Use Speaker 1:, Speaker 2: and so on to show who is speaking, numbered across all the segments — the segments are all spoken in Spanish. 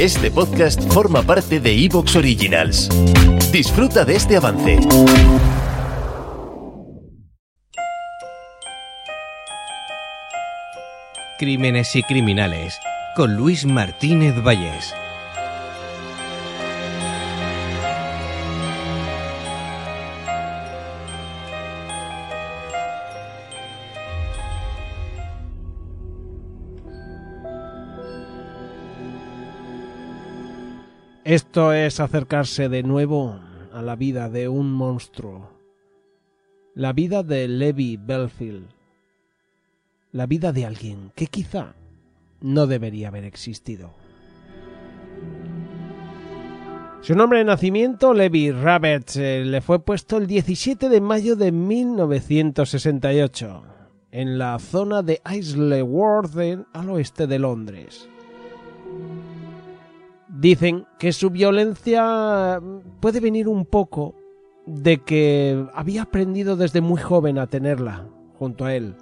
Speaker 1: Este podcast forma parte de Evox Originals. Disfruta de este avance.
Speaker 2: Crímenes y criminales con Luis Martínez Vallés.
Speaker 3: Esto es acercarse de nuevo a la vida de un monstruo. La vida de Levi Belfield. La vida de alguien que quizá no debería haber existido. Su nombre de nacimiento, Levi Roberts, eh, le fue puesto el 17 de mayo de 1968 en la zona de Isleworth, al oeste de Londres. Dicen que su violencia puede venir un poco de que había aprendido desde muy joven a tenerla junto a él,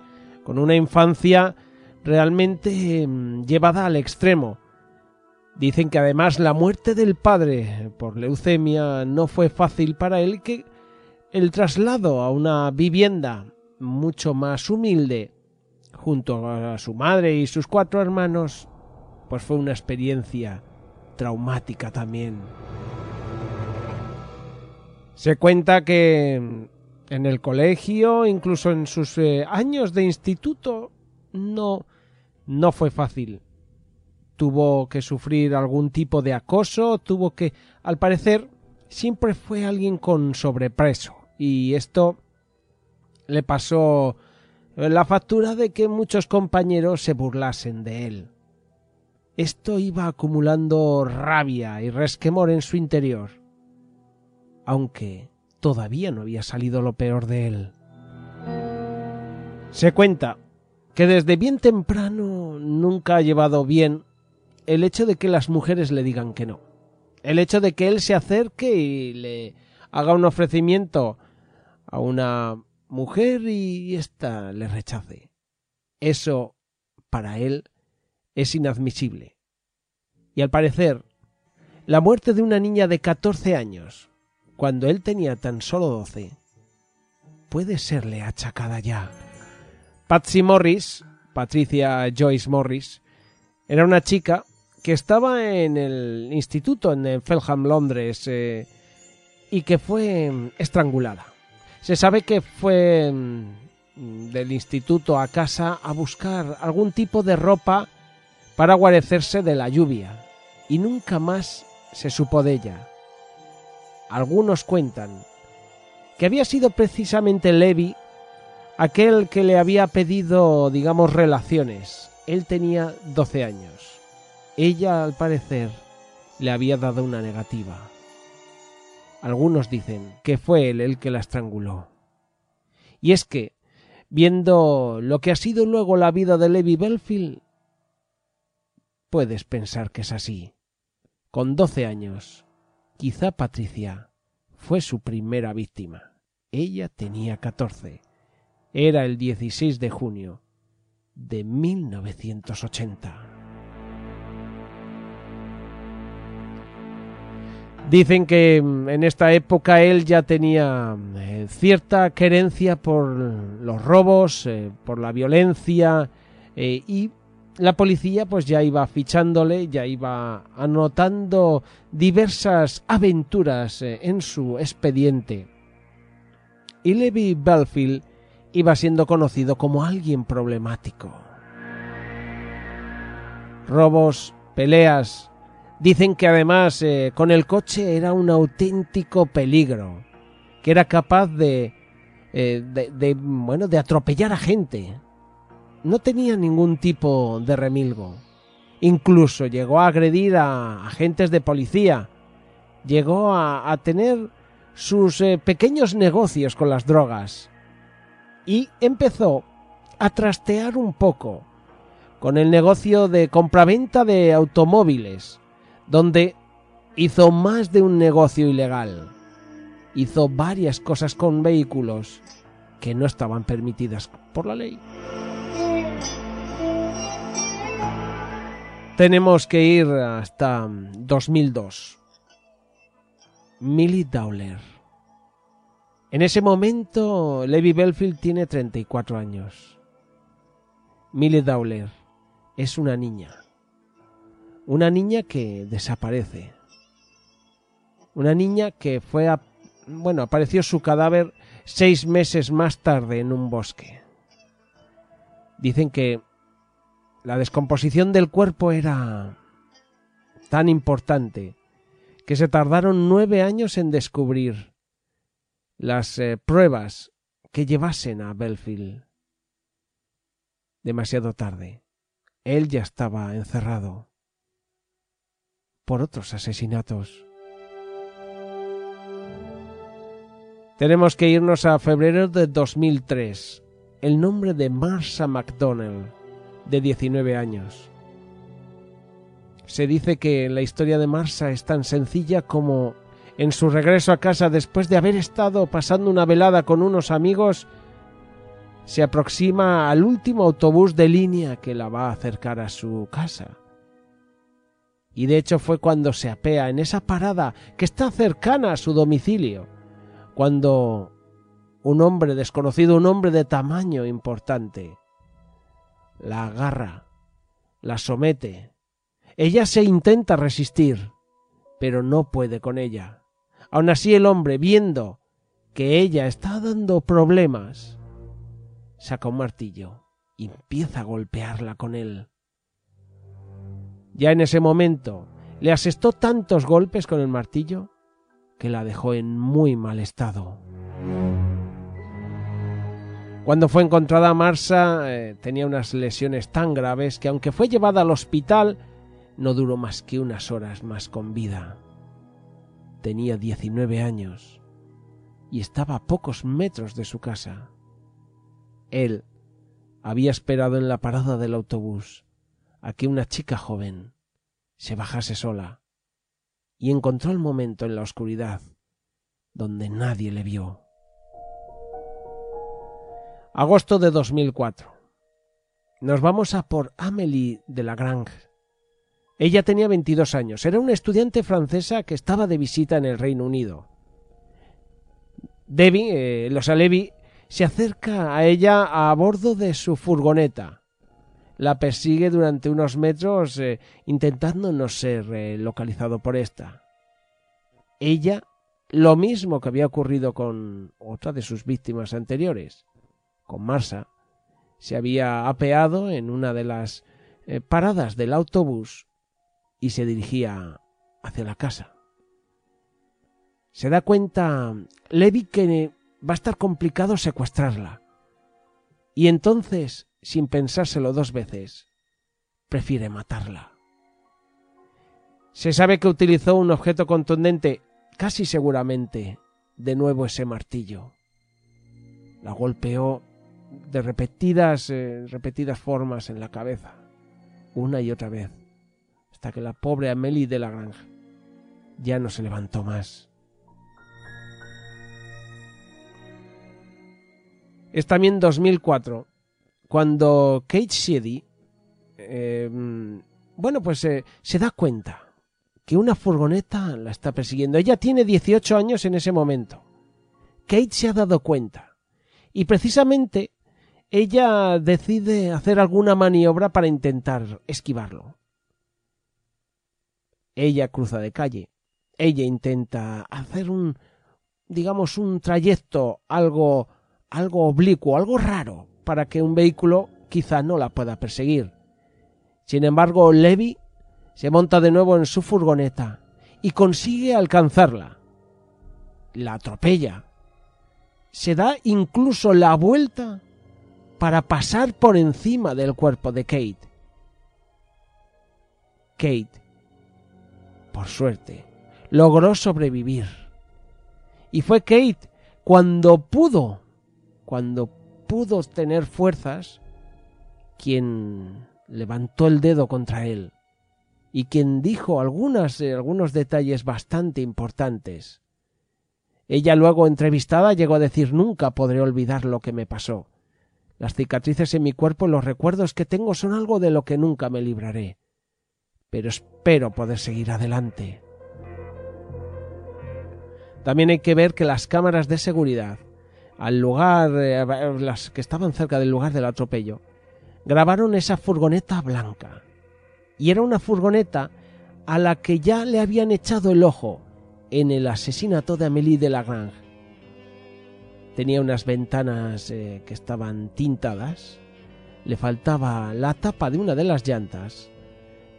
Speaker 3: con una infancia realmente mm, llevada al extremo. Dicen que además la muerte del padre por leucemia no fue fácil para él, que el traslado a una vivienda mucho más humilde junto a su madre y sus cuatro hermanos, pues fue una experiencia traumática también. Se cuenta que en el colegio, incluso en sus eh, años de instituto, no, no fue fácil. Tuvo que sufrir algún tipo de acoso, tuvo que, al parecer, siempre fue alguien con sobrepreso. Y esto le pasó la factura de que muchos compañeros se burlasen de él. Esto iba acumulando rabia y resquemor en su interior, aunque todavía no había salido lo peor de él. Se cuenta que desde bien temprano nunca ha llevado bien el hecho de que las mujeres le digan que no, el hecho de que él se acerque y le haga un ofrecimiento a una mujer y ésta le rechace. Eso, para él, es inadmisible. Y al parecer, la muerte de una niña de 14 años, cuando él tenía tan solo 12, puede serle achacada ya. Patsy Morris, Patricia Joyce Morris, era una chica que estaba en el instituto en Felham, Londres, eh, y que fue estrangulada. Se sabe que fue mm, del instituto a casa a buscar algún tipo de ropa para guarecerse de la lluvia, y nunca más se supo de ella. Algunos cuentan que había sido precisamente Levi aquel que le había pedido, digamos, relaciones. Él tenía doce años. Ella, al parecer, le había dado una negativa. Algunos dicen que fue él el que la estranguló. Y es que, viendo lo que ha sido luego la vida de Levi Belfield, puedes pensar que es así. Con doce años, quizá Patricia fue su primera víctima. Ella tenía catorce. Era el 16 de junio de 1980. Dicen que mm, en esta época él ya tenía eh, cierta querencia por los robos, eh, por la violencia eh, y la policía pues ya iba fichándole, ya iba anotando diversas aventuras eh, en su expediente. Y Levi Belfield iba siendo conocido como alguien problemático. Robos, peleas. Dicen que además eh, con el coche era un auténtico peligro, que era capaz de, eh, de, de, bueno, de atropellar a gente, no tenía ningún tipo de remilgo. Incluso llegó a agredir a agentes de policía. Llegó a, tener sus eh, pequeños negocios con las drogas. Y empezó a trastear un poco con el negocio de compraventa de automóviles, donde hizo más de un negocio ilegal. Hizo varias cosas con vehículos que no estaban permitidas por la ley. Tenemos que ir hasta 2002. Millie Dowler. En ese momento, Levi Belfield tiene 34 años. Millie Dowler es una niña. Una niña que desaparece. Una niña que fue a... bueno, apareció su cadáver seis meses más tarde en un bosque. Dicen que la descomposición del cuerpo era tan importante que se tardaron nueve años en descubrir las eh, pruebas que llevasen a Belfield. Demasiado tarde. Él ya estaba encerrado por otros asesinatos. Tenemos que irnos a febrero de 2003. El nombre de Marsha McDonnell, de 19 años. Se dice que la historia de Marsha es tan sencilla como en su regreso a casa después de haber estado pasando una velada con unos amigos, se aproxima al último autobús de línea que la va a acercar a su casa. Y de hecho fue cuando se apea en esa parada que está cercana a su domicilio cuando un hombre desconocido, un hombre de tamaño importante, la agarra, la somete. Ella se intenta resistir, pero no puede con ella. Aun así el hombre, viendo que ella está dando problemas, saca un martillo y empieza a golpearla con él. Ya en ese momento le asestó tantos golpes con el martillo que la dejó en muy mal estado. Cuando fue encontrada Marsa eh, tenía unas lesiones tan graves que aunque fue llevada al hospital no duró más que unas horas más con vida. Tenía 19 años y estaba a pocos metros de su casa. Él había esperado en la parada del autobús a que una chica joven se bajase sola y encontró el momento en la oscuridad donde nadie le vio. Agosto de 2004. Nos vamos a por Amélie de Lagrange. Ella tenía 22 años, era una estudiante francesa que estaba de visita en el Reino Unido. Debbie, eh, los Alevi, se acerca a ella a bordo de su furgoneta. La persigue durante unos metros eh, intentando no ser eh, localizado por esta. Ella, lo mismo que había ocurrido con otra de sus víctimas anteriores, con Marsa, se había apeado en una de las eh, paradas del autobús y se dirigía hacia la casa. Se da cuenta Levi que va a estar complicado secuestrarla. Y entonces sin pensárselo dos veces, prefiere matarla. Se sabe que utilizó un objeto contundente, casi seguramente, de nuevo ese martillo. La golpeó de repetidas, eh, repetidas formas en la cabeza, una y otra vez, hasta que la pobre Amélie de la granja ya no se levantó más. Es también 2004 cuando Kate Shady, eh, bueno, pues eh, se da cuenta que una furgoneta la está persiguiendo. Ella tiene 18 años en ese momento. Kate se ha dado cuenta. Y precisamente ella decide hacer alguna maniobra para intentar esquivarlo. Ella cruza de calle. Ella intenta hacer un, digamos, un trayecto algo, algo oblicuo, algo raro, para que un vehículo quizá no la pueda perseguir. Sin embargo, Levi se monta de nuevo en su furgoneta y consigue alcanzarla. La atropella. Se da incluso la vuelta para pasar por encima del cuerpo de Kate. Kate, por suerte, logró sobrevivir. Y fue Kate cuando pudo, cuando pudo tener fuerzas quien levantó el dedo contra él y quien dijo algunas, eh, algunos detalles bastante importantes. Ella luego entrevistada llegó a decir nunca podré olvidar lo que me pasó. Las cicatrices en mi cuerpo y los recuerdos que tengo son algo de lo que nunca me libraré. pero espero poder seguir adelante. También hay que ver que las cámaras de seguridad, al lugar, eh, las que estaban cerca del lugar del atropello, grabaron esa furgoneta blanca. Y era una furgoneta a la que ya le habían echado el ojo en el asesinato de Amélie de Lagrange. Tenía unas ventanas eh, que estaban tintadas, le faltaba la tapa de una de las llantas,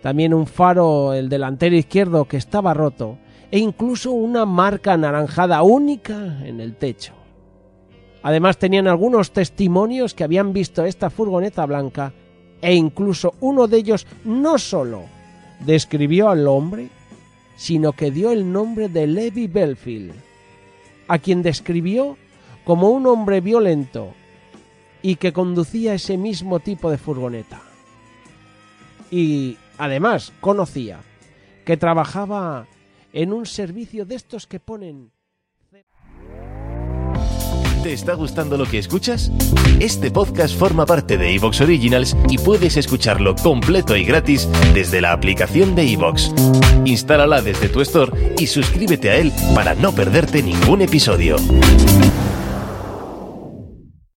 Speaker 3: también un faro, el delantero izquierdo, que estaba roto, e incluso una marca anaranjada única en el techo. Además tenían algunos testimonios que habían visto esta furgoneta blanca e incluso uno de ellos no solo describió al hombre, sino que dio el nombre de Levi Belfield, a quien describió como un hombre violento y que conducía ese mismo tipo de furgoneta. Y además conocía que trabajaba en un servicio de estos que ponen...
Speaker 1: ¿Te está gustando lo que escuchas? Este podcast forma parte de Evox Originals y puedes escucharlo completo y gratis desde la aplicación de Evox. Instálala desde tu store y suscríbete a él para no perderte ningún episodio.